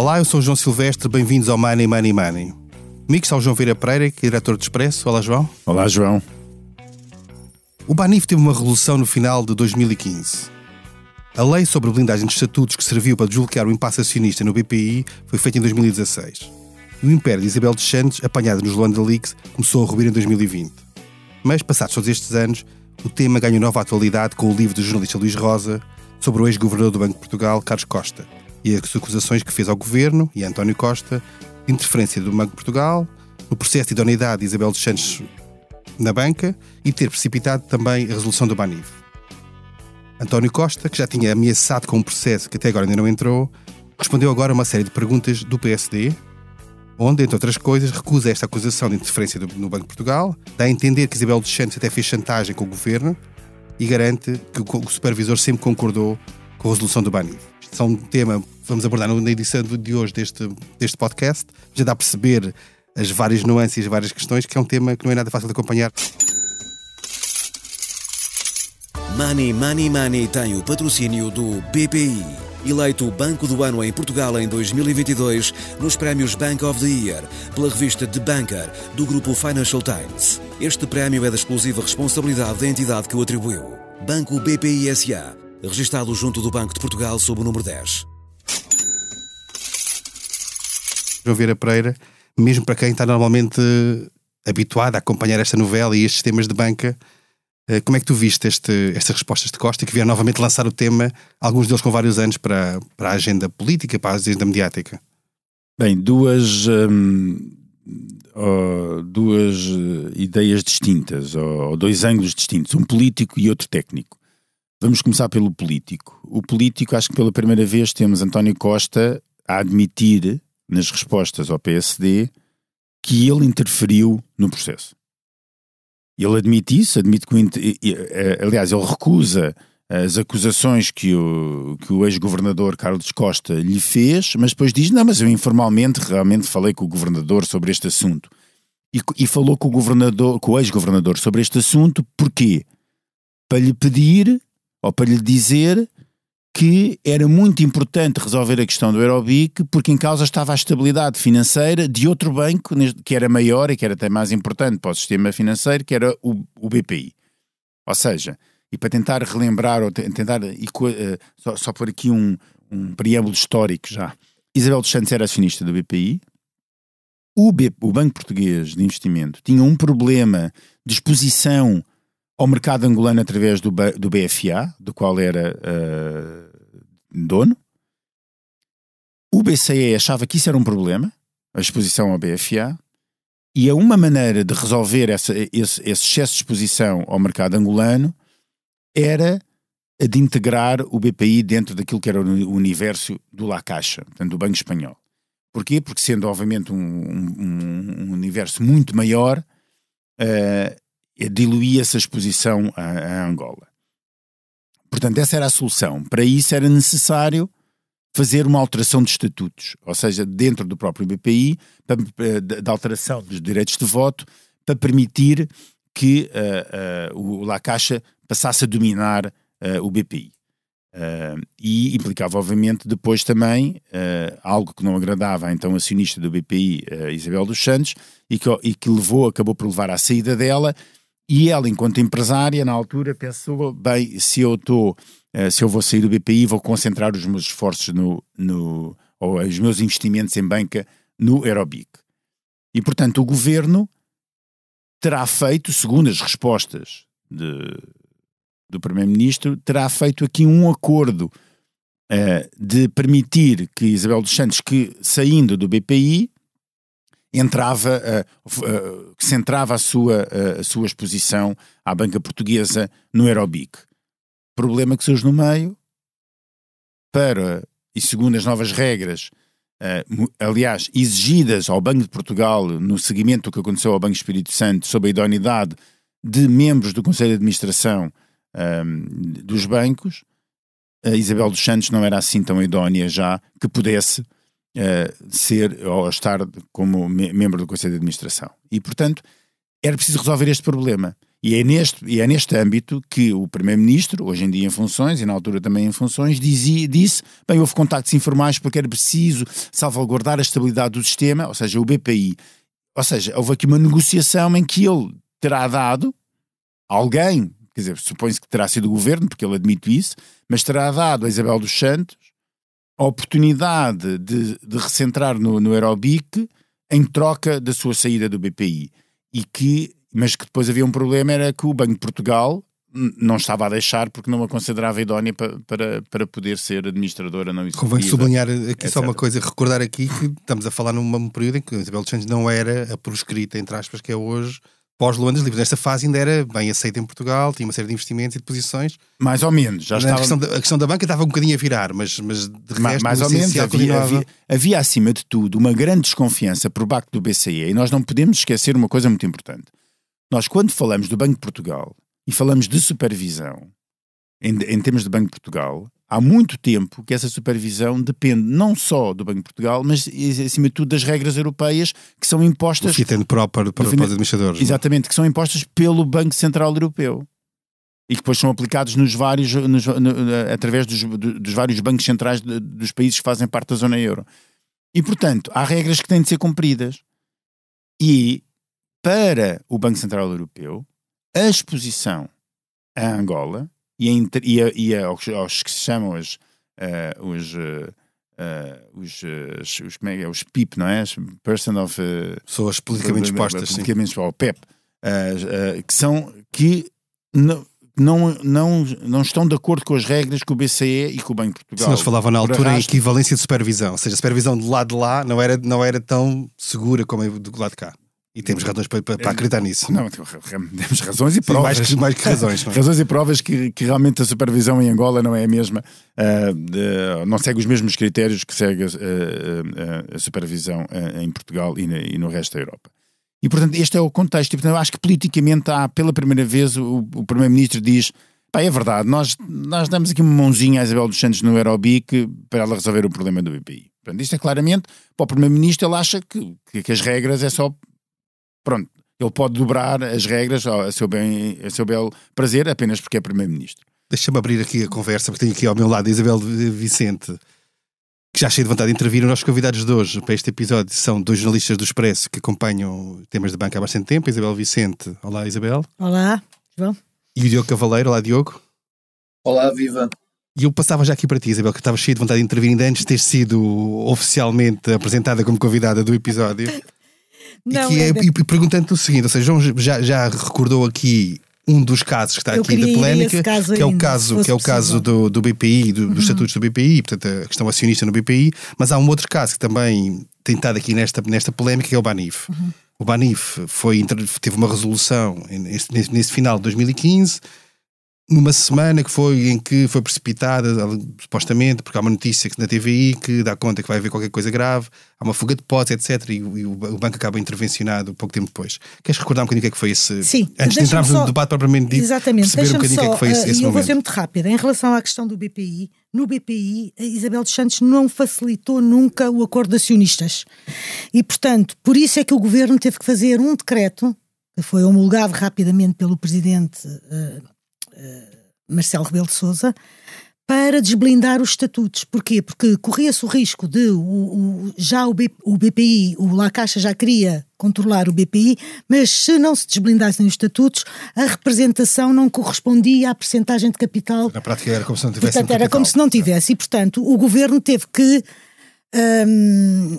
Olá, eu sou o João Silvestre, bem-vindos ao Money Money Money. Comigo está o João Vieira Pereira, que é diretor de Expresso. Olá, João. Olá, João. O Banif teve uma revolução no final de 2015. A lei sobre blindagem de estatutos que serviu para desbloquear o impasse acionista no BPI foi feita em 2016. E o império de Isabel dos Santos, apanhada nos Luanda Leaks, começou a ruir em 2020. Mas, passados todos estes anos, o tema ganhou nova atualidade com o livro do jornalista Luís Rosa sobre o ex-governador do Banco de Portugal, Carlos Costa, e as acusações que fez ao governo e a António Costa de interferência do Banco de Portugal no processo de idoneidade de Isabel dos Santos na banca e ter precipitado também a resolução do Banif. António Costa, que já tinha ameaçado com um processo que até agora ainda não entrou, respondeu agora a uma série de perguntas do PSD, onde, entre outras coisas, recusa esta acusação de interferência no Banco de Portugal, dá a entender que Isabel dos Santos até fez chantagem com o governo e garante que o supervisor sempre concordou com a resolução do Banif. São um tema que vamos abordar na edição de hoje deste, deste podcast. Já dá a perceber as várias nuances e as várias questões, que é um tema que não é nada fácil de acompanhar. Money Money Money tem o patrocínio do BPI, eleito Banco do Ano em Portugal em 2022 nos prémios Bank of the Year pela revista The Banker do grupo Financial Times. Este prémio é da exclusiva responsabilidade da entidade que o atribuiu. Banco BPI SA, registado junto do Banco de Portugal sob o número 10. João Vieira Pereira, mesmo para quem está normalmente habituado a acompanhar esta novela e estes temas de banca, eh, como é que tu viste este, estas respostas de Costa que vieram novamente lançar o tema, alguns deles com vários anos, para, para a agenda política, para a agenda mediática? Bem, duas, hum, oh, duas ideias distintas, ou dois ângulos distintos, um político e outro técnico. Vamos começar pelo político. O político, acho que pela primeira vez temos António Costa a admitir nas respostas ao PSD que ele interferiu no processo. Ele admite isso, admite que, eh, aliás, ele recusa as acusações que o, que o ex-governador Carlos Costa lhe fez, mas depois diz: Não, mas eu informalmente realmente falei com o governador sobre este assunto. E, e falou com o governador, com o ex-governador sobre este assunto, porquê? Para lhe pedir ou para lhe dizer que era muito importante resolver a questão do Eurobic porque em causa estava a estabilidade financeira de outro banco que era maior e que era até mais importante para o sistema financeiro, que era o, o BPI. Ou seja, e para tentar relembrar ou tentar uh, só, só por aqui um, um preâmbulo histórico já. Isabel dos Santos era acionista do BPI. O, B, o Banco Português de Investimento tinha um problema de exposição ao mercado angolano através do, do BFA, do qual era uh, dono. O BCE achava que isso era um problema, a exposição ao BFA, e a uma maneira de resolver essa, esse, esse excesso de exposição ao mercado angolano era a de integrar o BPI dentro daquilo que era o universo do La Caixa, portanto, do Banco Espanhol. Porquê? Porque sendo, obviamente, um, um, um universo muito maior, uh, diluía essa exposição a, a Angola. Portanto, essa era a solução. Para isso era necessário fazer uma alteração de estatutos, ou seja, dentro do próprio BPI, da alteração dos direitos de voto, para permitir que uh, uh, o La Caixa passasse a dominar uh, o BPI. e implicava, obviamente, depois também algo que não agradava à então acionista do BPI, Isabel dos Santos, e que, e que levou, acabou por levar à saída dela e ela, enquanto empresária, na altura, pensou: bem, se eu estou, eh, se eu vou sair do BPI, vou concentrar os meus esforços no, no ou os meus investimentos em banca no Aerobic. E, portanto, o governo terá feito, segundo as respostas de, do Primeiro-Ministro, terá feito aqui um acordo uh, de permitir que Isabel dos Santos, que saindo do BPI, entrava, uh, uh, centrava a sua, uh, a sua exposição à banca portuguesa no Aerobic. Problema que surge no meio, para, e segundo as novas regras, aliás, exigidas ao Banco de Portugal no seguimento do que aconteceu ao Banco Espírito Santo sobre a idoneidade de membros do Conselho de Administração dos bancos, a Isabel dos Santos não era assim tão idónea já que pudesse uh, ser ou estar como me membro do Conselho de Administração. E, portanto, era preciso resolver este problema. E é, neste, e é neste âmbito que o Primeiro-Ministro, hoje em dia em funções, e na altura também em funções, dizia, disse: bem, houve contactos informais porque era preciso salvaguardar a estabilidade do sistema, ou seja, o BPI. Ou seja, houve aqui uma negociação em que ele terá dado alguém, quer dizer, supõe-se que terá sido o governo, porque ele admite isso, mas terá dado a Isabel dos Santos a oportunidade de, de recentrar no, no Aerobic em troca da sua saída do BPI. E que mas que depois havia um problema, era que o Banco de Portugal não estava a deixar porque não a considerava idónea para, para, para poder ser administradora não executiva. Convém sublinhar aqui só uma coisa, recordar aqui que estamos a falar num período em que Isabel dos Santos não era a proscrita, entre aspas, que é hoje, pós-Luandas Livres. Nesta fase ainda era bem aceita em Portugal, tinha uma série de investimentos e de posições. Mais ou menos, já estava... A questão, da, a questão da banca estava um bocadinho a virar, mas, mas de resto, mais ou menos havia, havia, havia, acima de tudo, uma grande desconfiança por parte do BCE e nós não podemos esquecer uma coisa muito importante nós, quando falamos do Banco de Portugal e falamos de supervisão, em, em termos de Banco de Portugal, há muito tempo que essa supervisão depende não só do Banco de Portugal, mas acima de tudo das regras europeias que são impostas. O tendo próprio para, para os administradores. É? Exatamente, que são impostas pelo Banco Central Europeu e que depois são aplicados nos vários, nos, no, através dos, dos, vários bancos centrais de, dos países que fazem parte da zona euro. E portanto, há regras que têm de ser cumpridas. E para o Banco Central Europeu a exposição a Angola e, a, e, a, e a, aos, aos, que se chamam as, uh, os, uh, os, os, os, é, os PIP, não é? Person of... Uh, Pessoas politicamente expostas, politicamente expostas, PEP, que são que não, não, não, não estão de acordo com as regras que o BCE e que o Banco de Portugal. Se nós falavam na altura em equivalência de supervisão, ou seja, a supervisão do lado de lá não era, não era tão segura como do lado de cá. E temos razões para, para, acreditar nisso. Não, temos razões e provas. Sim, mais, que, mais que razões. É? razões e provas que, que realmente a supervisão em Angola não é a mesma, uh, de, não segue os mesmos critérios que segue uh, uh, a supervisão em Portugal e, na, e, no resto da Europa. E, portanto, este é o contexto. E, portanto, eu acho que politicamente há, pela primeira vez, o, o Primeiro-Ministro diz Pá, é verdade, nós, nós damos aqui uma mãozinha à Isabel dos Santos no Aerobic para ela resolver o problema do BPI. Portanto, isto é claramente, para o Primeiro-Ministro, ele acha que, que, as regras é só pronto, ele pode dobrar as regras a seu, bem, a seu belo prazer apenas porque é Primeiro-Ministro. Deixa-me abrir aqui a conversa, porque tenho aqui ao meu lado a Isabel Vicente, que já cheio de vontade de intervir. Os nossos convidados de hoje para este episódio são dois jornalistas do Expresso que acompanham temas de banca há bastante tempo. Isabel Vicente. Olá, Isabel. Olá, João. E o Diogo Cavaleiro. Olá, Diogo. Olá, viva. E eu passava já aqui para ti, Isabel, que estava cheio de vontade de intervir ainda antes de ter sido oficialmente apresentada como convidada do episódio. Não, e, é, e perguntando-te o seguinte: ou seja, João já, já recordou aqui um dos casos que está eu aqui da polémica, que é o caso, que é o caso do, do BPI, do, uhum. dos estatutos do BPI, portanto a questão acionista no BPI, mas há um outro caso que também tem estado aqui nesta, nesta polémica, que é o Banif. Uhum. O Banif foi, teve uma resolução nesse, nesse final de 2015 numa semana que foi em que foi precipitada, supostamente, porque há uma notícia na TVI que dá conta que vai haver qualquer coisa grave, há uma fuga de potes, etc. E, e o, banco acaba intervencionado pouco tempo depois. Queres recordar um bocadinho o que é que foi esse. Sim, antes de entrarmos só... no debate propriamente dito, Exatamente, perceber um bocadinho o que é que foi esse, uh, esse eu momento. vou ser muito rápida. Em relação à questão do BPI, no BPI, a Isabel dos Santos não facilitou nunca o acordo de acionistas. E, portanto, por isso é que o governo teve que fazer um decreto, que foi homologado rapidamente pelo presidente. Uh, Marcelo Rebelo de Sousa para desblindar os estatutos. Porquê? Porque corria-se o risco de o, o, já o, B, o BPI, o La Caixa já queria controlar o BPI, mas se não se desblindassem os estatutos, a representação não correspondia à percentagem de capital. Na prática era como se não tivesse Portanto, era como se não tivesse. E, portanto, o governo teve que um,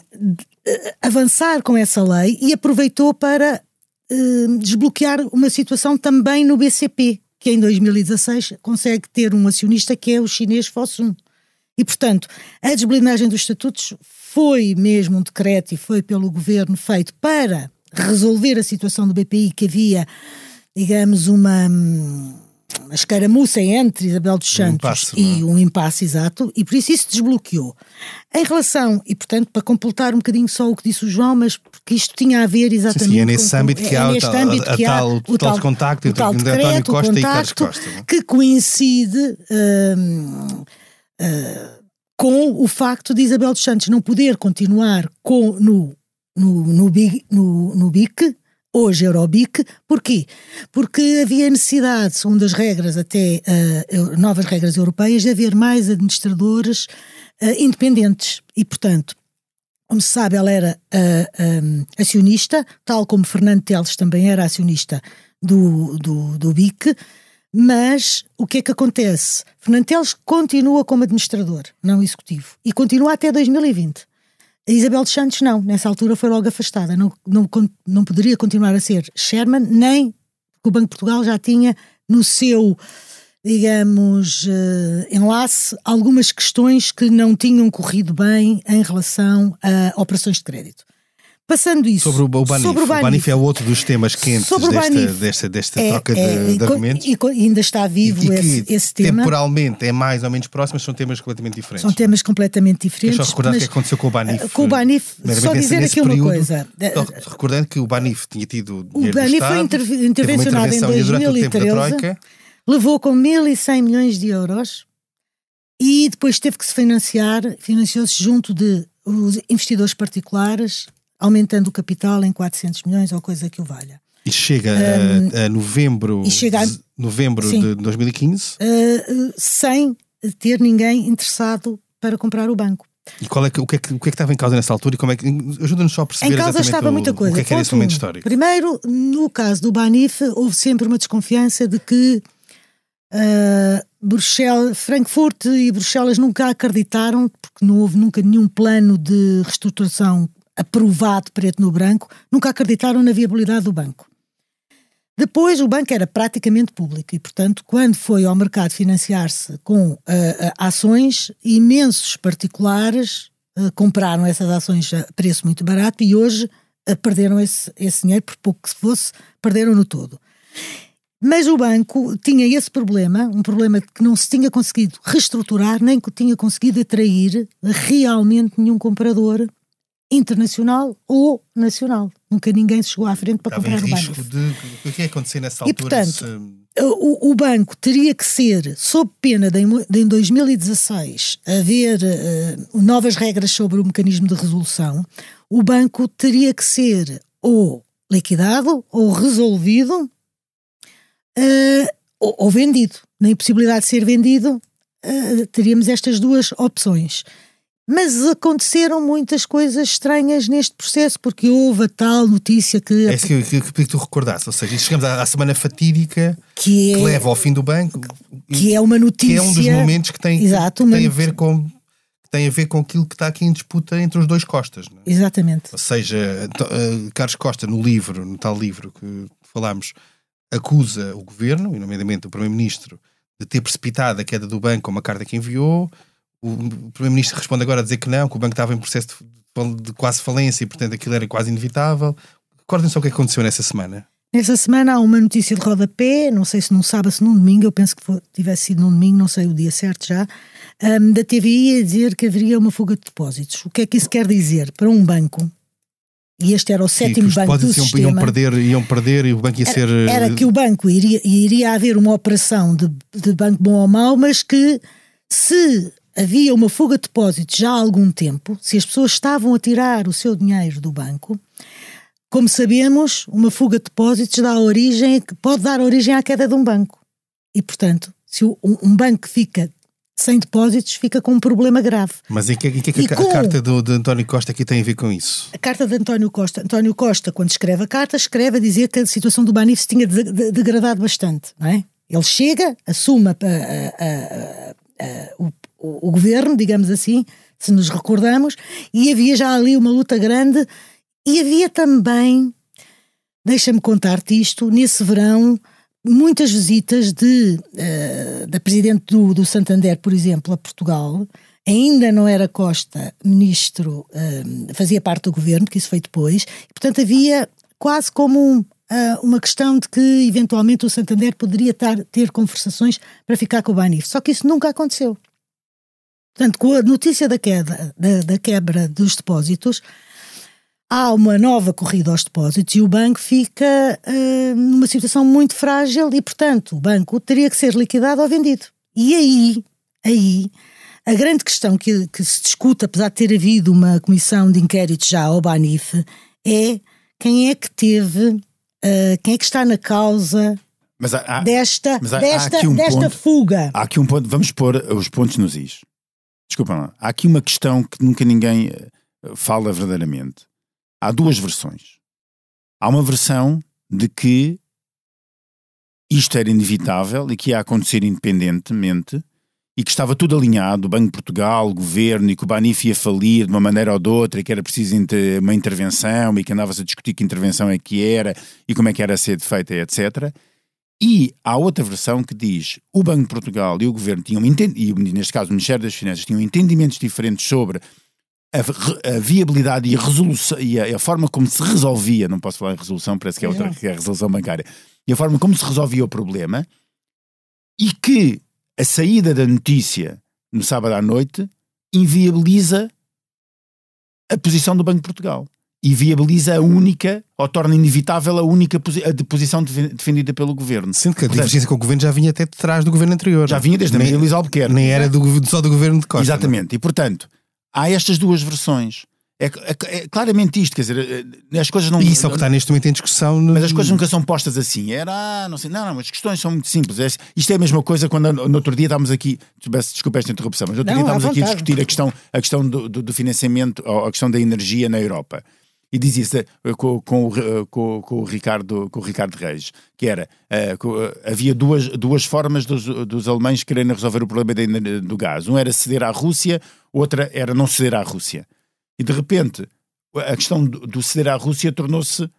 avançar com essa lei e aproveitou para um, desbloquear uma situação também no BCP que em 2016 consegue ter um acionista que é o chinês Fosun. E, portanto, a desblindagem dos estatutos foi mesmo um decreto e foi pelo governo feito para resolver a situação do BPI, que havia, digamos, uma hum, a escaramuça entre Isabel dos Santos um impasse, e é? um impasse exato, e por isso isso desbloqueou. Em relação, e portanto, para completar um bocadinho só o que disse o João, mas porque isto tinha a ver exatamente. Sim, sim é nesse com, âmbito que é, há, o tal, o tal contacto o tal decreto, António Costa e Carlos Costa. Não? Que coincide. Hum, hum, com o facto de Isabel dos Santos não poder continuar com, no, no, no, no, no BIC hoje Eurobic. Porquê? Porque havia necessidade, segundo as regras, até uh, novas regras europeias, de haver mais administradores uh, independentes. E, portanto, como se sabe, ela era uh, um, acionista, tal como Fernando Teles também era acionista do, do, do BIC. Mas o que é que acontece? Fernando Teles continua como administrador, não executivo, e continua até 2020. A Isabel dos Santos não, nessa altura foi logo afastada, não, não, não poderia continuar a ser Sherman, nem porque o Banco de Portugal já tinha no seu, digamos, uh, enlace algumas questões que não tinham corrido bem em relação a operações de crédito. Passando isso. Sobre o, o Banif. Sobre o, Banif. o Banif é outro dos temas quentes desta, desta, desta, é, troca é, de, de argumentos. E, e, ainda está vivo e, esse, esse, tema. Temporalmente é mais ou menos próximo, mas são temas completamente diferentes. São temas completamente diferentes. Deixa só recordar o que aconteceu com o Banif. Com o Banif, só dizer aqui período, uma coisa. Recordando que o Banif tinha tido. O Banif foi intervencionado em 2013, levou com 1.100 milhões de euros e depois teve que se financiar, financiou-se junto de os investidores particulares aumentando o capital em 400 milhões ou coisa que o valha. E chega um, a, a, novembro, chega a, novembro sim, de 2015? Uh, sem ter ninguém interessado para comprar o banco. E qual é que, o, que é que, o que é que estava em causa nessa altura? E como é que, ajuda-nos só a perceber em causa estava o, muita coisa. o que é que era esse momento histórico. Primeiro, no caso do Banif, houve sempre uma desconfiança de que uh, Bruxelas, Frankfurt e Bruxelas nunca acreditaram, porque não houve nunca nenhum plano de reestruturação aprovado preto no branco, nunca acreditaram na viabilidade do banco. Depois, o banco era praticamente público e, portanto, quando foi ao mercado financiar-se com uh, uh, ações, imensos particulares uh, compraram essas ações a preço muito barato e hoje perderam esse, esse dinheiro, por pouco que se fosse, perderam no todo. Mas o banco tinha esse problema, um problema que não se tinha conseguido reestruturar, nem que tinha conseguido atrair realmente nenhum comprador internacional ou nacional. Nunca ninguém chegou à frente para Estava comprar em o risco banco. De, o que é que acontecer nessa altura? E, portanto, se... o, o, banco teria que ser, sob pena de, de em 2016 haver uh, novas regras sobre o mecanismo de resolução, o banco teria que ser ou liquidado ou resolvido uh, ou, ou, vendido. Na impossibilidade de ser vendido, uh, teríamos estas duas opções. Mas aconteceram muitas coisas estranhas neste processo, porque houve a tal notícia que. É isso que, que, que, que tu recordaste, ou seja, chegamos à, à semana fatídica que, é, que, leva ao fim do banco. Que é uma notícia. Que é um dos momentos que tem, Exato, que tem a ver com tem a ver com aquilo que está aqui em disputa entre os dois Costas. É? Exatamente. Ou seja, uh, Carlos Costa, no livro, no tal livro que falámos, acusa o governo, e nomeadamente o Primeiro-Ministro, de ter precipitado a queda do banco com uma carta que enviou. O Primeiro-Ministro responde agora a dizer que não, que o banco estava em processo de, de quase falência e, portanto, aquilo era quase inevitável. Recordem só o que aconteceu nessa semana. Nessa semana há uma notícia de rodapé, não sei se num sábado, se num domingo, eu penso que foi, tivesse sido num domingo, não sei o dia certo já, um, da TVI a dizer que haveria uma fuga de depósitos. O que é que isso quer dizer? Para um banco, e este era o sétimo Sim, banco do iam, sistema. Iam perder, iam perder e o banco ia era, ser... Era que o banco iria, iria haver uma operação de, de banco bom ou mau, mas que se havia uma fuga de depósitos já há algum tempo, se as pessoas estavam a tirar o seu dinheiro do banco, como sabemos, uma fuga de depósitos dá origem, pode dar origem à queda de um banco. E, portanto, se um banco fica sem depósitos, fica com um problema grave. Mas em que, em que, é que a, com, a, carta do, de António Costa aqui tem a ver com isso? A carta de António Costa. António Costa, quando escreve a carta, escreve a dizer que a situação do Banif se tinha degradado bastante, não é? Ele chega, assume a, a, o o, governo, digamos assim, se nos recordamos, e havia já ali uma luta grande, e havia também, deixa-me contar-te isto, nesse verão, muitas visitas de, uh, da Presidente do, do Santander, por exemplo, a Portugal, ainda não era Costa ministro, uh, fazia parte do governo, que isso foi depois, e, portanto havia quase como um, uh, uma questão de que eventualmente o Santander poderia tar, ter conversações para ficar com o Banif. Só que isso nunca aconteceu. Portanto, com a notícia da queda, da, da quebra dos depósitos, há uma nova corrida aos depósitos e o banco fica uh, numa situação muito frágil e, portanto, o banco teria que ser liquidado ou vendido. E aí, aí, a grande questão que, que se discute, apesar de ter havido uma comissão de inquérito já ao Banif, é quem é que teve uh, quem é que está na causa há, desta, há, desta, há um desta ponto, fuga. Há aqui um ponto, vamos pôr os pontos nos is. Desculpa lá. Há aqui uma questão que nunca ninguém eh, fala verdadeiramente. Há duas versões. Há uma versão de que isto era inevitável e que ia acontecer independentemente e que estava tudo alinhado, o Banco de Portugal, o governo, e que o Banif ia falir de uma maneira ou de outra, e que era preciso uma intervenção, e que andava-se a discutir que intervenção é que era, e como é que era a ser feita, etc. E há outra versão que diz o Banco de Portugal e o Governo tinham, e neste caso o Ministério das Finanças, tinham entendimentos diferentes sobre a, a viabilidade e a resolução e a, a, forma como se resolvia, não posso falar em resolução, parece que é outra que é a resolução bancária, e a forma como se resolvia o problema, e que a saída da notícia no sábado à noite inviabiliza a posição do Banco de Portugal e viabiliza a única, ou torna inevitável a única a posição defendida pelo governo. Sendo que a divergência com o governo já vinha até de trás do governo anterior. Já vinha desde nem, a Maria Albuquerque. Nem era do, só do governo de Costa. Exatamente. Não? E portanto, há estas duas versões. É, é, é, claramente isto, quer dizer, eh, as coisas não. E isso é o que está neste momento em discussão. No... Mas as coisas nunca são postas assim. Era, ah, não sei, não, não, as questões são muito simples. É, isto é a mesma coisa quando no outro dia estávamos aqui, desculpa esta interrupção, mas no outro não, dia estávamos aqui a discutir a questão, a questão do, do, do financiamento, ou a questão da energia na Europa e dizia-se uh, com, com, uh, com, com, o Ricardo, com o Ricardo Reis, que era, uh, havia duas, duas formas dos, dos alemães querendo resolver o problema de, do gás. Um era ceder à Rússia, outra era não ceder à Rússia. E de repente, a questão do, do ceder à Rússia tornou-se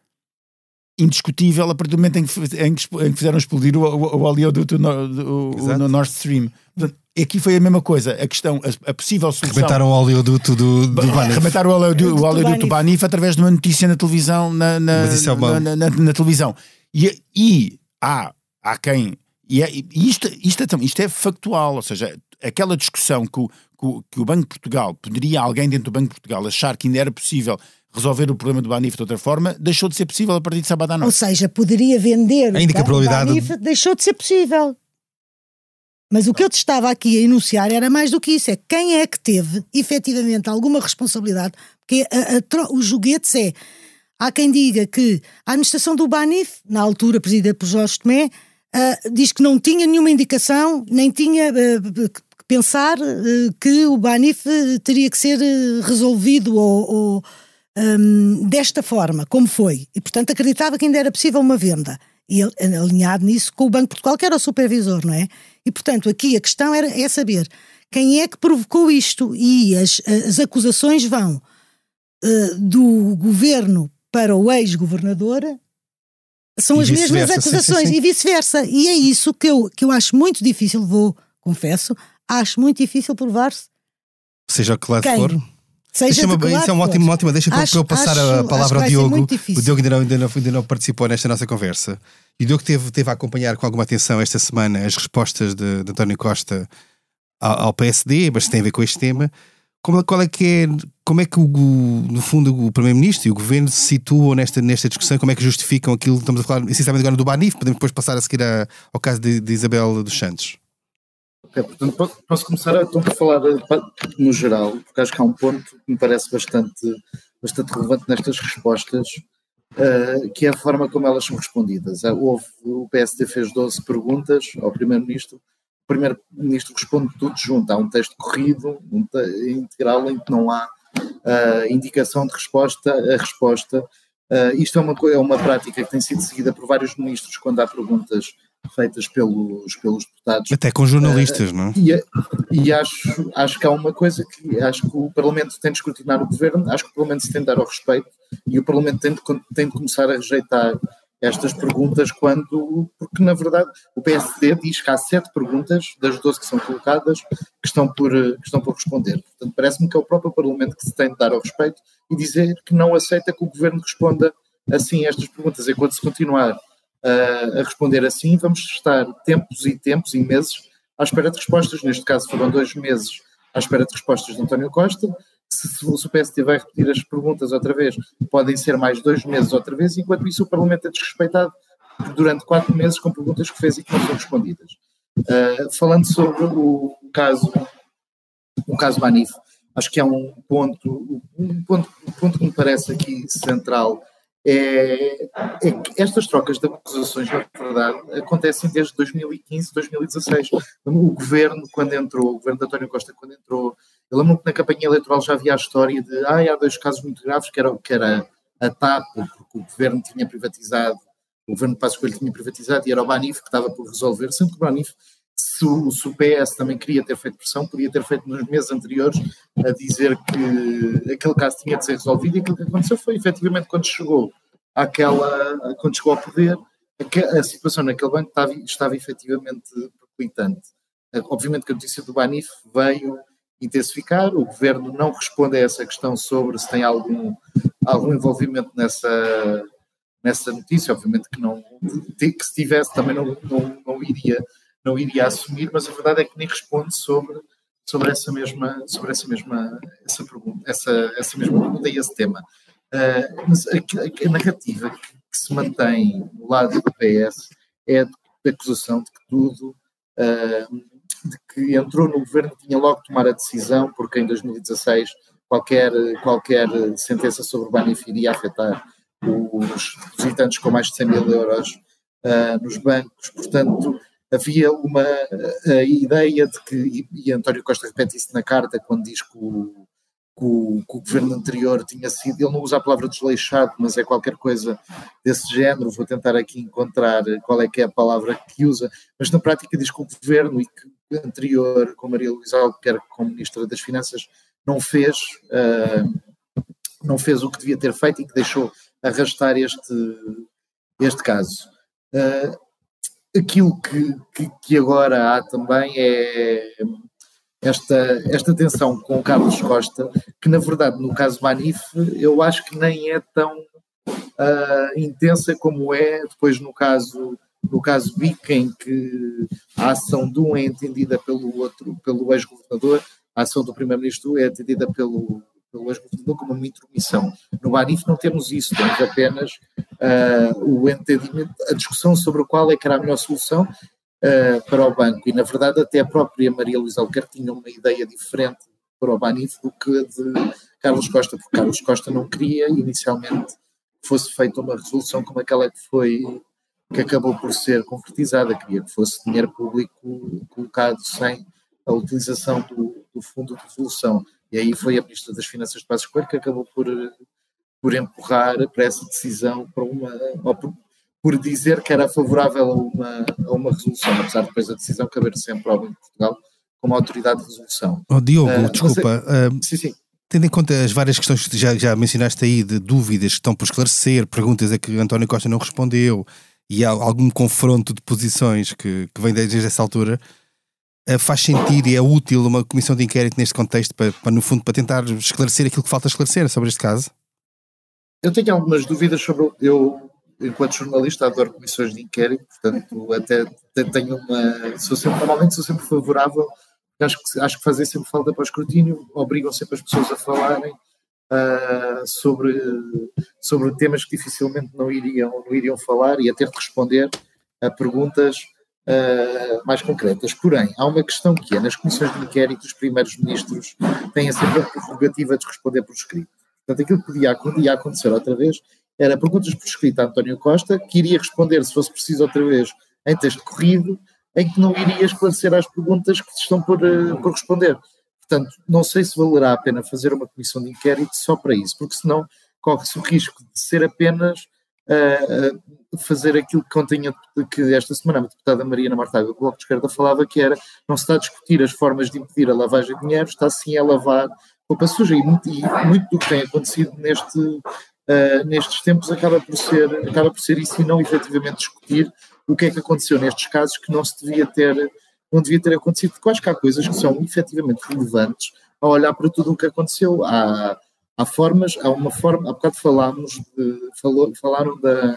indiscutível a partir do momento em que, em que fizeram explodir o, o, o oleoduto no, no Nord Stream. Portanto, aqui foi a mesma coisa. A questão, a, a possível solução. Rebentaram o oleoduto do, do Banif. Rebentaram o oleoduto, o oleoduto do Banif através de uma notícia na televisão. Na, na, é na, na, na, na, televisão. E, e há, há quem. E, é, e isto, isto, é, isto é factual, ou seja, aquela discussão que o, que o Banco de Portugal, poderia alguém dentro do Banco de Portugal achar que ainda era possível resolver o problema do Banif de outra forma, deixou de ser possível a partir de sábado à noite. Ou seja, poderia vender Ainda que a probabilidade... o Banif, deixou de ser possível. Mas o que eu te estava aqui a enunciar era mais do que isso: é quem é que teve efetivamente alguma responsabilidade, porque a, a, os joguetes é. Há quem diga que a administração do Banif, na altura presidida por Jorge Tomé, uh, diz que não tinha nenhuma indicação, nem tinha uh, que pensar uh, que o Banif teria que ser resolvido ou, ou um, desta forma, como foi. E, portanto, acreditava que ainda era possível uma venda. E alinhado nisso com o Banco de Portugal, que era o supervisor, não é? E, portanto, aqui a questão era, é saber quem é que provocou isto e as, as acusações vão uh, do governo para o ex-governador são e as mesmas acusações sim, sim, sim. e vice-versa. E é isso que eu, que eu acho muito difícil, vou, confesso, acho muito difícil provar-se. Seja que lá for. Seja isso é uma ótima, ótima deixa para eu passar acho, a palavra ao Diogo. O Diogo ainda não, ainda, não, ainda não participou nesta nossa conversa. E o Diogo teve, teve a acompanhar com alguma atenção esta semana as respostas de, de António Costa ao, ao, PSD, mas tem a ver com este tema. Como, qual é que é, como é que, o, no fundo, o Primeiro-Ministro e o Governo se situam nesta, nesta discussão? Como é que justificam aquilo? Estamos a falar essencialmente agora do Banif, podemos depois passar a seguir a, ao caso de, de Isabel dos Santos. Ok, portanto, posso começar então por falar no geral, porque acho que há um ponto que me parece bastante, bastante relevante nestas respostas, uh, que é a forma como elas são respondidas. Uh, houve, o PSD fez 12 perguntas ao Primeiro-Ministro, o Primeiro-Ministro responde tudo junto, há um texto corrido, um te integral, em que não há uh, indicação de resposta a resposta. isto é uma, é uma prática que tem sido seguida por vários ministros quando há perguntas feitas pelos, pelos deputados. Até com jornalistas, uh, não é? E, e, acho, acho que há uma coisa que acho que o Parlamento tem de escrutinar o governo, acho que o Parlamento se tem de dar ao respeito e o Parlamento tem de, tem de começar a rejeitar estas perguntas quando, porque na verdade o PSD diz que há sete perguntas das 12 que são colocadas que estão por, que estão por responder. Portanto, parece-me que é o próprio Parlamento que se tem de dar ao respeito e dizer que não aceita que o Governo responda assim a estas perguntas. Enquanto se continuar uh, a responder assim, vamos estar tempos e tempos e meses à espera de respostas. Neste caso foram dois meses à espera de respostas de António Costa. Se, se o PSD vai repetir as perguntas outra vez, podem ser mais dois meses outra vez, enquanto isso o Parlamento é desrespeitado durante quatro meses com perguntas que fez e que não são respondidas. Uh, falando sobre o caso, o caso Manif, acho que é um ponto, um ponto, um ponto que me parece aqui central é, é estas trocas de acusações, na verdade, acontecem desde 2015, 2016. O governo, quando entrou, o governo de António Costa, quando entrou, eu lembro que na campanha eleitoral já havia a história de ah, há dois casos muito graves, que era, que era a TAP, porque o governo tinha privatizado, o governo de Passos Coelho tinha privatizado, e era o Banif que estava por resolver, sendo que o Banif se o, se o, PS também queria ter feito pressão, podia ter feito nos meses anteriores a dizer que aquele caso tinha de ser resolvido e aquilo que aconteceu foi efetivamente quando chegou àquela, quando chegou ao poder, a, a situação naquele banco estava, estava efetivamente perclitante. Obviamente que a notícia do Banif veio intensificar, o governo não responde a essa questão sobre se tem algum, algum envolvimento nessa, nessa notícia, obviamente que não, que se tivesse também não, não, não iria não iria assumir, mas a verdade é que nem responde sobre, sobre essa mesma, sobre essa mesma essa pergunta, essa, essa mesma pergunta e esse tema. Uh, mas a, a, a narrativa que, que, se mantém no lado do PS é a de acusação de que tudo, uh, de que entrou no governo tinha logo que tomar a decisão, porque em 2016 qualquer, qualquer sentença sobre o Banif iria afetar os depositantes com mais de 100 mil euros uh, nos bancos, portanto havia uma a ideia de que, e, e António Costa repete isso na carta quando diz que o, que o, que o, governo anterior tinha sido, ele não usa a palavra desleixado, mas é qualquer coisa desse género, vou tentar aqui encontrar qual é que é a palavra que usa, mas na prática diz que o governo e que o anterior, com Maria Luísa Albuquerque como Ministra das Finanças, não fez, uh, não fez o que devia ter feito e que deixou arrastar este, este caso. Uh, aquilo que, que, que, agora há também é esta, esta tensão com o Carlos Costa, que na verdade no caso Manif eu acho que nem é tão uh, intensa como é depois no caso no caso BIC, em que a ação de um é entendida pelo outro, pelo ex-governador, a ação do primeiro-ministro é entendida pelo, pelo ex-governador como uma intromissão. No Banif não temos isso, temos apenas uh, o entendimento, a discussão sobre qual é que era a melhor solução uh, para o banco. E, na verdade, até a própria Maria Luísa Alquerque tinha uma ideia diferente para o Banif do que de Carlos Costa, porque Carlos Costa não queria inicialmente que fosse feita uma resolução como aquela que foi que acabou por ser concretizada, queria que fosse dinheiro público colocado sem a utilização do, do fundo de resolução. E aí foi a Ministra das Finanças de Passos Coelho que acabou por, por empurrar para essa decisão, para uma, ou por, por dizer que era favorável a uma, a uma resolução, apesar de depois a decisão caber sempre ao Banco de Portugal como autoridade de resolução. Oh, Diogo, uh, desculpa. uh, sim, sim. Tendo em conta as várias questões que já, já mencionaste aí, de dúvidas que estão por esclarecer, perguntas a que António Costa não respondeu, e há algum confronto de posições que, que vem desde essa altura, eh, faz sentido e é útil uma comissão de inquérito neste contexto para, para, no fundo, para tentar esclarecer aquilo que falta esclarecer sobre este caso? Eu tenho algumas dúvidas sobre. Eu, enquanto jornalista, adoro comissões de inquérito, portanto, até, tenho uma. Sou sempre, normalmente sou sempre favorável, acho que, acho que fazer sempre falta para o escrutínio, obrigam sempre as pessoas a falarem uh, sobre, sobre temas que dificilmente não iriam, não iriam falar e a ter de responder a perguntas uh, mais concretas. Porém, há uma questão que é, nas comissões de inquérito, os primeiros ministros têm sempre a prerrogativa de responder por escrito. Portanto, aquilo que podia, acontecer outra vez era perguntas por escrito a António Costa, que iria responder, se fosse preciso outra vez, em texto corrido, em que não iria esclarecer as perguntas que estão por, uh, por responder. Portanto, não sei se valerá a pena fazer uma comissão de inquérito só para isso, porque senão corre-se o risco de ser apenas uh, fazer aquilo que continha que esta semana a deputada Mariana Martaga do Bloco de Esquerda falava que era não se está a discutir as formas de impedir a lavagem de dinheiro, está sim a lavar roupa suja e muito, e muito do que tem acontecido neste, uh, nestes tempos acaba por, ser, acaba por ser isso e não efetivamente discutir o que é que aconteceu nestes casos que não se devia ter não devia ter acontecido, porque acho que há coisas que são efetivamente relevantes a olhar para tudo o que aconteceu. Há, há formas, há uma forma, há bocado falámos, de, falou, falaram da,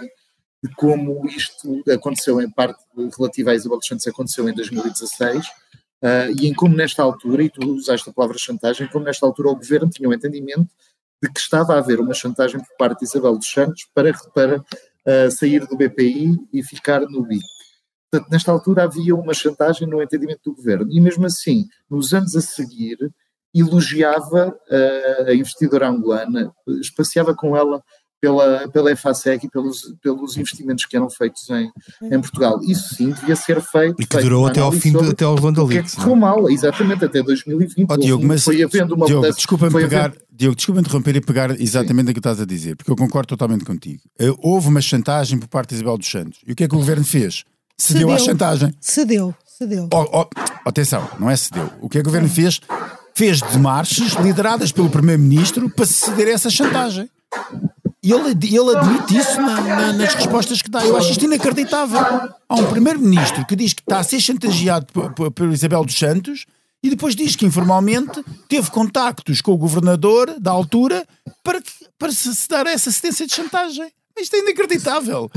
de como isto aconteceu em parte relativa a Isabel dos Santos, aconteceu em 2016, uh, ah, e em como nesta altura, e tu usaste a palavra chantagem, como nesta altura o governo tinha o um entendimento de que estava a haver uma chantagem por parte de Isabel dos Santos para, para uh, sair do BPI e ficar no BIC. Portanto, nesta altura havia uma chantagem no entendimento do governo, e mesmo assim, nos anos a seguir, elogiava uh, a investidora angolana, espaciava com ela pela, pela FASEC e pelos, pelos investimentos que eram feitos em, em Portugal. Isso sim devia ser feito. E que durou até ao fim, de, até ao London Leaks. Que é correu mal, exatamente, até 2020. Oh, Diogo, mas, foi havendo uma Diogo, desculpa-me pegar, havendo... Diogo, desculpa interromper e pegar exatamente o que estás a dizer, porque eu concordo totalmente contigo. Eh, houve uma chantagem por parte de Isabel dos Santos. E o que é que o governo fez? Cedeu, cedeu à chantagem. Cedeu, cedeu. Oh, oh, atenção, não é cedeu. O que é que o governo fez? Fez demarches lideradas pelo primeiro-ministro para ceder a essa chantagem. E ele, ele admite isso na, na, nas respostas que dá. Eu acho isto inacreditável. Há um primeiro-ministro que diz que está a ser chantageado por, Isabel dos Santos e depois diz que informalmente teve contactos com o governador da altura para, para se dar essa assistência de chantagem. Isto é inacreditável.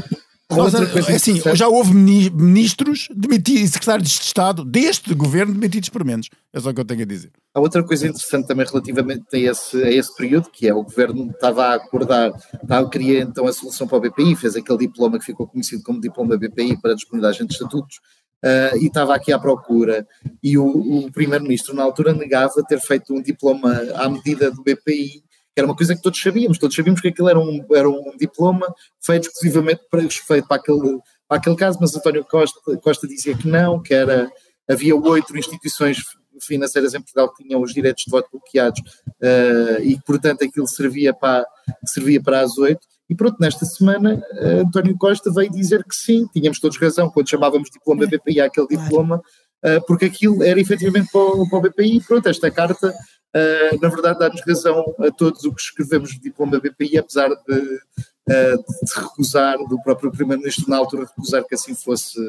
Nós, é assim, já houve ministros demitidos e secretários de Estado deste governo demitidos por menos. É só o que eu tenho a dizer. Há outra coisa interessante também relativamente a esse, a esse período, que é o governo estava a acordar, estava, queria então a solução para o BPI, fez aquele diploma que ficou conhecido como diploma BPI para a disponibilidade de estatutos, uh, e estava aqui à procura. E o, o primeiro-ministro, na altura, negava ter feito um diploma à medida do BPI era uma coisa que todos sabíamos, todos sabíamos que aquilo era um, era um diploma feito exclusivamente para, feito para, aquele, para aquele caso, mas António Costa, Costa dizia que não, que era, havia oito instituições financeiras em Portugal que tinham os direitos de voto bloqueados uh, e que, portanto, aquilo servia para, servia para as oito. E pronto, nesta semana uh, António Costa veio dizer que sim, tínhamos todos razão quando chamávamos diploma BPI aquele diploma, uh, porque aquilo era efetivamente para o, para o BPI. Pronto, esta carta uh, na verdade dá-nos razão a todos o que escrevemos no diploma BPI, apesar de, uh, de recusar, do próprio Primeiro-Ministro na altura recusar que assim fosse,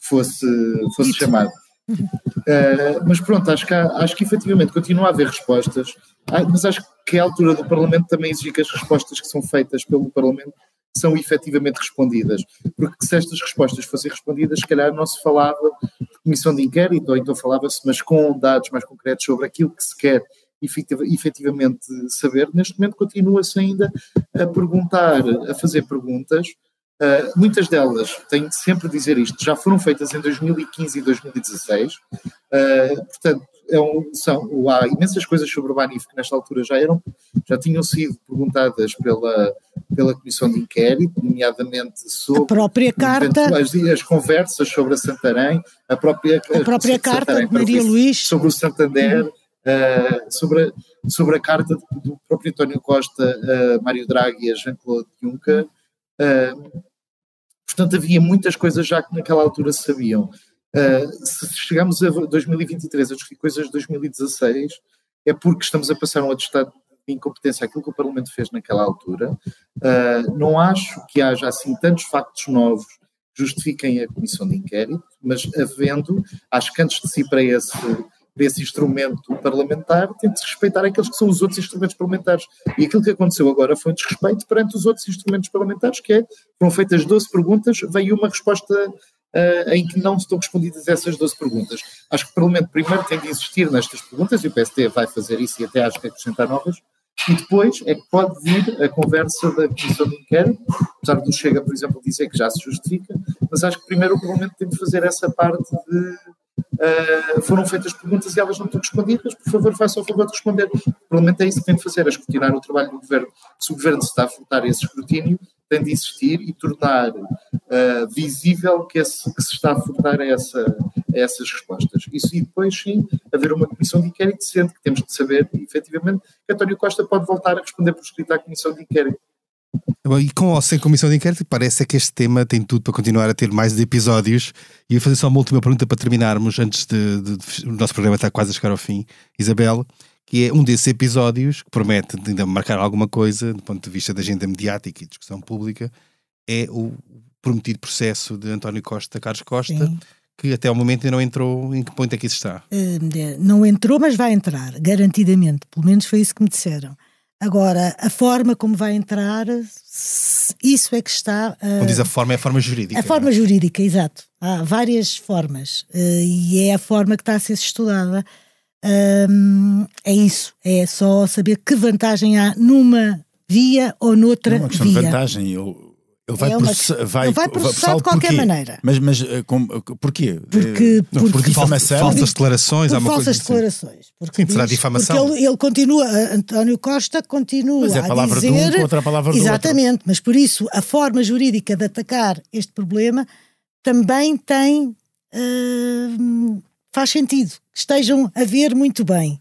fosse, fosse chamado. Uh, mas pronto, acho que, há, acho que efetivamente continua a haver respostas, ah, mas acho que a altura do Parlamento também exige que as respostas que são feitas pelo Parlamento são efetivamente respondidas. Porque se estas respostas fossem respondidas, se calhar não se falava de comissão de inquérito, ou então falava-se, mas com dados mais concretos sobre aquilo que se quer efetivamente saber. Neste momento continua-se ainda a perguntar, a fazer perguntas. Uh, muitas delas, tenho de sempre dizer isto, já foram feitas em 2015 e 2016. Uh, portanto, é um, são, há imensas coisas sobre o Banif que nesta altura já eram, já tinham sido perguntadas pela, pela Comissão de Inquérito, nomeadamente sobre a própria carta, as, as conversas sobre a Santarém, a própria, a própria carta Santarém, de Maria Luís sobre o Santander, uhum. uh, sobre, a, sobre a carta do, do próprio António Costa, uh, Mário Draghi e a Jean-Claude Juncker. Uh, portanto, havia muitas coisas já que naquela altura se sabiam. Uh, se chegamos a 2023 a discutir coisas de 2016, é porque estamos a passar um atestado de incompetência aquilo que o Parlamento fez naquela altura. Uh, não acho que haja assim tantos factos novos que justifiquem a comissão de inquérito, mas havendo, acho que antes de si para esse, para esse instrumento parlamentar, tem de se respeitar aqueles que são os outros instrumentos parlamentares. E aquilo que aconteceu agora foi um desrespeito perante os outros instrumentos parlamentares, que é, foram feitas 12 perguntas, veio uma resposta uh, em que não estão respondidas essas 12 perguntas. Acho que o Parlamento primeiro tem de insistir nestas perguntas, e o PST vai fazer isso e até acho que acrescentar novas, e depois é que pode vir a conversa da Comissão de Inquérito, apesar do Chega, por exemplo, dizer que já se justifica, mas acho que primeiro o Parlamento tem de fazer essa parte de Uh, foram feitas perguntas e elas não estão respondidas, por favor, faça o favor de responder. Parlamento é isso que tem de fazer, é escrutinar o trabalho do Governo. Se o Governo se está a furtar esse escrutínio, tem de existir e tornar uh, visível que, esse, que, se está a furtar a, essa, essas respostas. Isso, e depois, sim, haver uma comissão de inquérito, sendo que temos de saber, efetivamente, que António Costa pode voltar a responder por escrito à comissão de inquérito. E com ou sem comissão de inquérito, parece que este tema tem tudo para continuar a ter mais episódios. E eu vou fazer só uma última pergunta para terminarmos, antes de, de, de, o nosso programa estar quase a chegar ao fim. Isabel, que é um desses episódios que promete ainda marcar alguma coisa do ponto de vista da agenda mediática e discussão pública, é o prometido processo de António Costa, Carlos Costa, Sim. que até ao momento ainda não entrou. Em que ponto é que isso está? Uh, não entrou, mas vai entrar, garantidamente. Pelo menos foi isso que me disseram. Agora, a forma como vai entrar, isso é que está. Uh, Quando diz a forma, é a forma jurídica. A forma é? jurídica, exato. Há várias formas uh, e é a forma que está a ser estudada um, é isso, é só saber que vantagem há numa via ou noutra é uma questão via. de vantagem. Eu, Ele vai, É uma- processar, vai, ele vai processar de qualquer porquê? maneira. Mas, mas eh, com, porquê? Porque, Eh, Não, porque, difamação? falsas declarações, há por uma falsas coisa assim. declarações. Porque Sim, será diz- difamação. Porque ele, ele continua, a- António Costa continua Mas é a a palavra de dizer... um contra a palavra do outro. Exatamente, mas por isso a forma jurídica de atacar este problema também tem... hum, faz sentido que estejam a ver muito bem.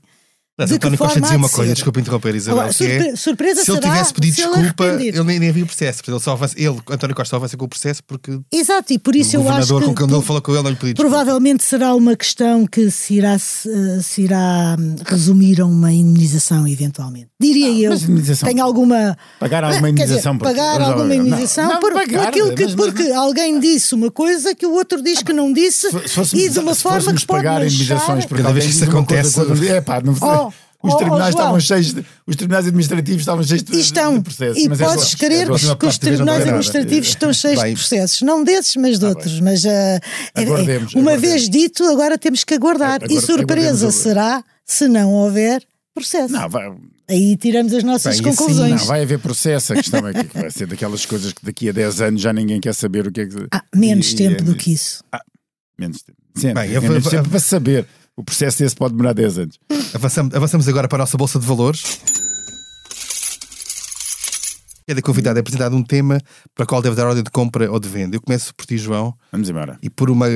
Mas De António Costa dizia uma coisa, desculpa interromper, Isabel, Agora, que é, surpre- surpresa se ele será tivesse pedido se ele desculpa, arrepender. ele nem, nem havia o processo. Ele, só avança, ele, António Costa, só avança com o processo porque Exato, e por isso eu acho que... com quem ele falou com ele não lhe pediu desculpa. Provavelmente será uma questão que se irá, eh, se irá hum, resumir a uma indemnização, eventualmente. Diria eu. mas indemnização- Tem alguma. Pagar alguma Quer dizer, indemnização por- pagar mas, alguma não, indemnização não, por, pagar, por aquilo que, mas- mas- porque alguém disse uma coisa que o outro diz que não disse Se fôssemos- e de uma se forma que pode pagar manchar... indemnizações por Cada vez que isso acontece- É pá, não Os oh, tribunais oh, estavam cheios de, os tribunais administrativos estavam cheios de, E estão, de processos. e mas é podes só- crer é que, que os tribunais nada. administrativos estão cheios Bem. de processos. Não desses, mas de outros. Mas ah, é- é- Aguardemos, uma aguardemos. vez dito, agora temos que aguardar. Agora- e surpresa será se não houver processo. Não, vai, Aí tiramos as nossas Bem, assim, conclusões. não, vai haver processo. A questão é que vai ser daquelas coisas que daqui a 10 anos já ninguém quer saber o que é que. Ah, menos e- tempo e- do que isso. Menos tempo. Sempre. Bem, é eu menos eu- tempo para saber. O processo desse pode demorar 10 anos. Avançamos, avançamos agora para a nossa Bolsa de Valores. Cada convidado é apresentado um tema para o qual deve dar ordem de compra ou de venda. Eu começo por ti, João, Vamos embora. e por, uma,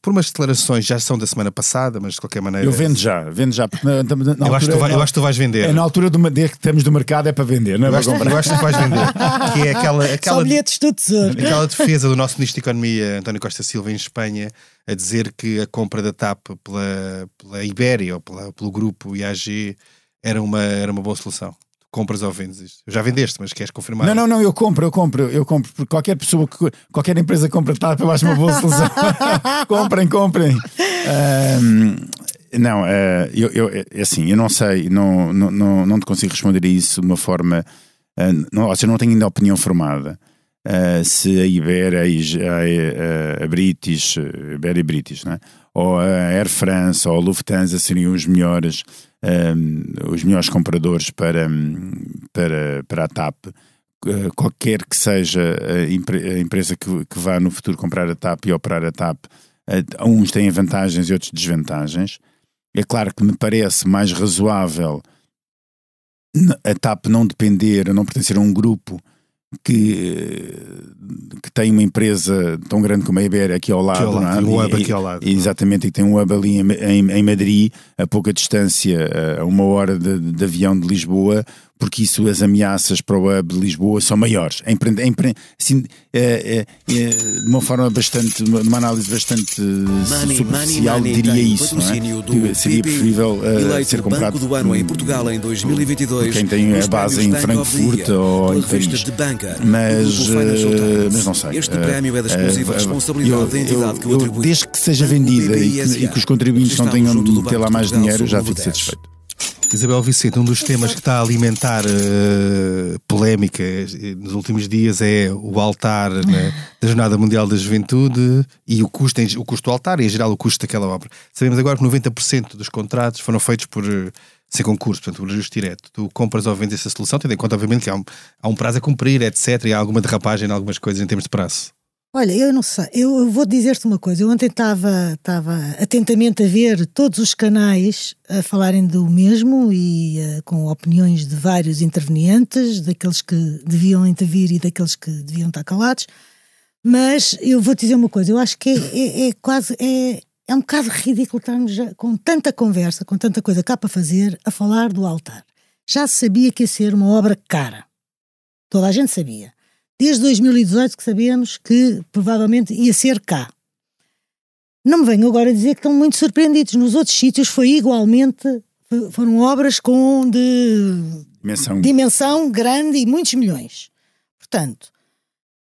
por umas declarações, já são da semana passada, mas de qualquer maneira. Eu vendo já, vendo já. Porque na, na, na Eu acho, que altura- tu vai- eu acho que tu vais vender. É na altura do, de que estamos do mercado é para vender, não é eu, para acho, comprar. eu acho que tu vais vender. Que é aquela, Só aquela, bilhetes do tesouro. aquela defesa do nosso Ministro da Economia, António Costa Silva, em Espanha, a dizer que a compra da TAP pela, pela Ibéria ou pela- pelo grupo IAG era uma, era uma boa solução. Tu compras ou vendes isto? Já vendeste, mas queres confirmar? Não, não, não, eu compro, eu compro, eu compro, porque qualquer pessoa, que, qualquer empresa que compra TAP, eu acho uma boa solução. comprem, comprem. Ahm, não, eh, eu, eu, é assim, eu não sei, não, não, não, não te consigo responder a isso de uma forma. eh, não, ou seja, não tenho ainda opinião formada. Eh, se a Iber, a, a, British, a Iber e British, né? ou a Air France ou a Lufthansa seriam os melhores, ehm, os melhores compradores para, para, para a TAP. Eh, qualquer que seja a, empre- a empresa que, que vá no futuro comprar a TAP e operar a TAP, eh, uns têm vantagens e outros desvantagens. É claro que me parece mais razoável a TAP não depender, não pertencer a um grupo que, que tem uma empresa tão grande como a Iberia aqui ao lado, lado, é? um hub aqui ao lado. Exatamente, e tem um hub ali em, em- em Madrid, a pouca distância, a uma hora de, de avião de Lisboa, porque isso as ameaças para o hub de Lisboa são maiores. Em, prende- em, prende- assim, é, é, é, de uma forma bastante, de uma análise bastante Money, superficial, money, money diria isso, não é? seria preferível eh, eleito ser comprado do Ano em Portugal em 2022. quem tem a base em Frankfurt ou em Paris. Mas, eh, Times. mas não sei. Este Eh, prémio é da exclusiva eh, responsabilidade da entidade que o atribui. Desde que seja vendida e que, e que os contribuintes não tenham de ter lá mais dinheiro, já fico 10. satisfeito. Isabel Vicente, um dos temas que está a alimentar eh, polémica eh, nos últimos dias é o altar né, da Jornada Mundial da Juventude e o custo, o custo do altar e, em geral, o custo daquela obra. Sabemos agora que 90% dos contratos foram feitos por eh, sem concurso, portanto, por ajuste direto. Tu compras ou vendes essa solução, tendo em conta, obviamente, que há um, há um prazo a cumprir, etc. E há alguma derrapagem em algumas coisas em termos de prazo. Olha, eu não sei, eu vou dizer-te uma coisa. Eu ontem estava atentamente a ver todos os canais a falarem do mesmo e eh, com opiniões de vários intervenientes, daqueles que deviam intervir e daqueles que deviam estar calados. Mas eu vou dizer uma coisa, eu acho que é, é- é quase é, é um bocado ridículo estarmos já com tanta conversa, com tanta coisa cá para fazer, a falar do altar. Já se sabia que ia ser uma obra cara. Toda a gente sabia. Desde 2018 que sabíamos que provavelmente ia ser cá. Não me venham agora dizer que estão muito surpreendidos. Nos outros sítios foi igualmente, foram obras com de Dimensão. dimensão grande e muitos milhões. Portanto,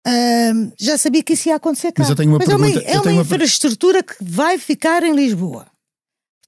hum, já sabia que isso ia acontecer cá. Mas eu tenho uma é uma, pergunta- é uma tenho uma infraestrutura que vai ficar em Lisboa.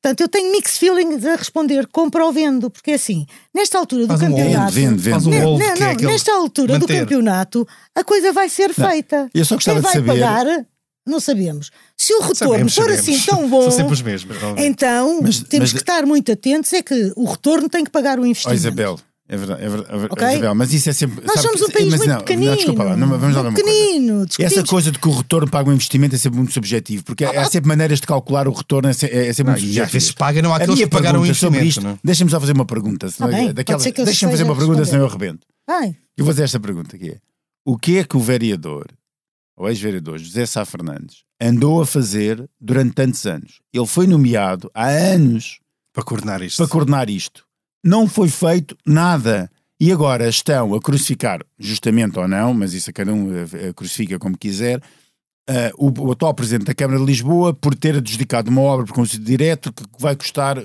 Portanto, eu tenho mixed feelings a responder, compra ou vendo, porque assim, nesta altura do campeonato. Vende, vende. Um é não, aquele nesta altura do campeonato, a coisa vai ser Não, feita. eu só gostava Quem de vai saber- pagar, não sabemos. Se o retorno Sabemos, for sabemos. assim tão bom, São sempre os mesmos. então Mas- temos mas- que estar muito atentos. É que o retorno tem que pagar o investimento. Isabel, É verdade, é verdade, é verdade, mas isso é sempre. Nós sabe somos que- um país mas muito não, pequenino. Não, desculpa lá, não, vamos lá ver pequenino. Essa coisa de que o retorno paga o investimento é sempre muito subjetivo, porque há sempre maneiras de calcular o retorno, é é, é sempre muito e subjetivo. às vezes paga, não há aqueles que pagaram o investimento. não é? deixa-me só fazer uma pergunta. eu Deixa-me fazer uma pergunta, responder. senão eu arrebento. Vai. Eu vou fazer esta pergunta é: o que é que o vereador, ou ex-vereador José Sá Fernandes, andou a fazer durante tantos anos? Ele foi nomeado há anos Para coordenar isto. para coordenar isto. Não foi feito nada. E agora estão a crucificar, justamente ou não, mas isso a cada um eh, eh, crucifica como quiser, eh, o, o atual Presidente da Câmara de Lisboa por ter adjudicado uma obra por conselho direto que vai custar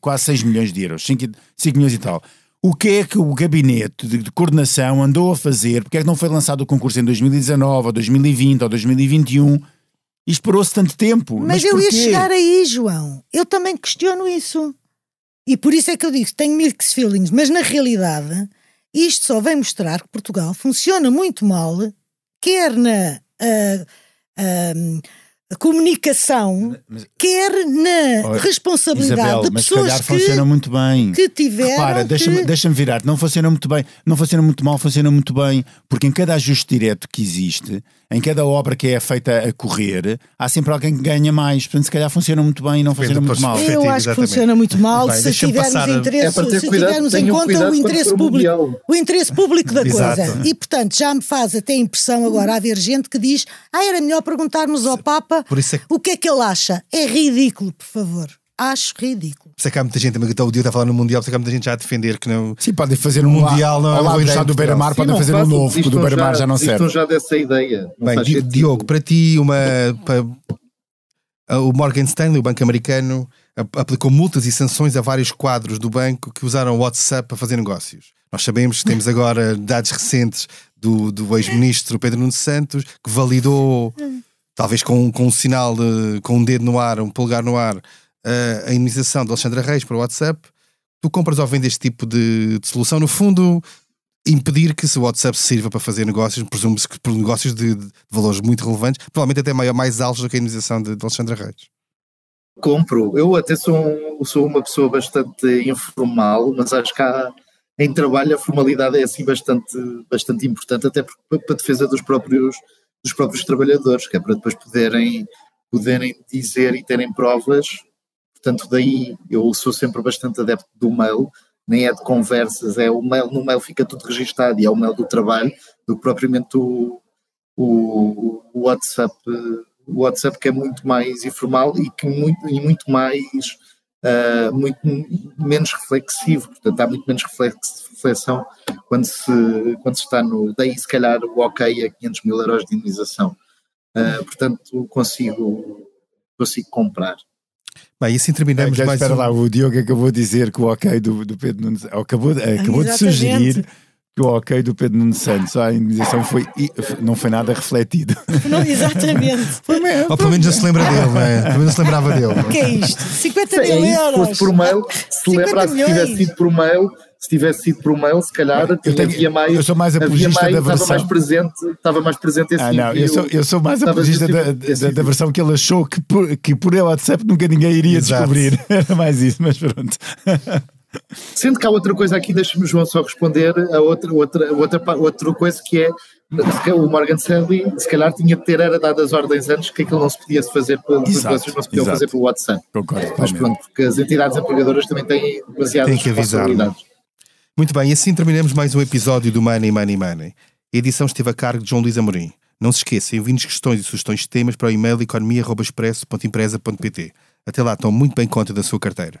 quase 6 milhões de euros, 5, milhões e tal. O que é que o gabinete de, de coordenação andou a fazer? Porque é que não foi lançado o concurso em 2019, ou 2020, ou 2021? Isto parou-se tanto tempo. Mas, eu ia porquê? chegar aí, João. Eu também questiono isso. E por isso é que eu digo, tenho mixed feelings, mas na realidade isto só vem mostrar que Portugal funciona muito mal, quer na ah, ah, comunicação, Mas- quer na Olha, responsabilidade Isabel, de mas se pessoas calhar que, funciona muito bem. que tiveram Repara, que... deixa-me deixa virar, não funciona muito bem, não funciona muito mal, funciona muito bem, porque em cada ajuste direto que existe, em cada obra que é feita a correr, há sempre alguém que ganha mais. Portanto, se calhar funciona muito bem e não Depende funciona muito mal. Eu acho que funciona muito mal Bem, se tivermos, passar- interesse, É para ter se cuidado, tivermos em conta o interesse público, Mundial. o interesse público da coisa. E portanto já me faz até impressão agora haver gente que diz: ah, era melhor perguntarmos ao Papa Por isso é que o que é que ele acha. É ridículo, por favor. Acho ridículo. Por isso é que há muita gente, então, o dia está a falar no Mundial, por isso é que há muita gente já a defender que não. Sim, podem fazer um Mundial não é lado boa do. Beira-Mar, podem não fazer um novo, porque o do Beira-Mar já não serve. já dessa ideia. Não Bem, Di- sentido. Diogo, para ti, uma, pa- o Morgan Stanley, o banco americano, ap- aplicou multas e sanções a vários quadros do banco que usaram o WhatsApp para fazer negócios. Nós sabemos que temos agora dados recentes do, do ex-ministro Pedro Nuno Santos, que validou, talvez com, com um sinal, de, com um dedo no ar, um polegar no ar, eh, a indemnização de Alexandra Reis para o WhatsApp. Tu compras ou vendes este tipo de, de solução, no fundo, impedir que se o WhatsApp sirva para fazer negócios, presume-se que por negócios de, de valores muito relevantes, provavelmente até maior, mais altos do que a indemnização de, de Alexandra Reis. Compro. Eu até sou, um- sou uma pessoa bastante informal, mas acho que há, em trabalho a formalidade é assim bastante, bastante importante, até para a defesa dos próprios, dos próprios trabalhadores, que é para depois poderem, poderem dizer e terem provas. Portanto, daí eu sou sempre bastante adepto do mail, nem é de conversas, é o mail, no mail fica tudo registado e é o mail do trabalho, do que propriamente o, o, o WhatsApp, o WhatsApp que é muito mais informal e que muito, e muito mais ah, muito menos reflexivo, portanto há muito menos reflex- reflexão quando se, quando se está no, daí se calhar o ok a 500 mil euros de indenização. Ah, portanto consigo, consigo comprar. Bem, e assim terminamos Ok, mais espera um... lá, o Diogo acabou de dizer que o ok do, do Pedro Nunes acabou, acabou de Exatamente. sugerir que o ok do Pedro Nunes Santos à indenização foi, não foi nada refletido. Não, exatamente. Ou pelo menos não se lembra dele, não é? Pelo menos não se lembrava dele. O que é isto? 50 É, mil isso, se euros. fosse por mail, se 50 lembrasse que milhões. tivesse sido por mail, se tivesse sido por mail, se calhar Eu tinha, tenho- havia mais, eu sou mais apologista mais, da estava versão- mais presente, estava mais presente esse Ah, não, eu sou, eu sou mais Estava apologista da, esse- esse da, da versão que ele achou que por, que por WhatsApp nunca ninguém iria Exato. descobrir. Era mais isso, mas pronto. Sendo que há outra coisa aqui, deixa-me João só responder a outra, outra, outra, outra coisa que é o Morgan Stanley se calhar tinha de ter era dado as ordens antes que aquilo não se podia fazer pelo, Exato, não se exato. fazer pelo WhatsApp. Concordo. Mas pronto, porque as entidades empregadoras também têm demasiadas Tem que avisar. Muito bem, e assim terminamos mais um episódio do Money Money Money. A edição esteve a cargo de João Luís Amorim. Não se esqueça, enviem-nos questões e sugestões de temas para o e-mail economia.expresso.empresa.pt. Até lá, tome muito bem conta da sua carteira.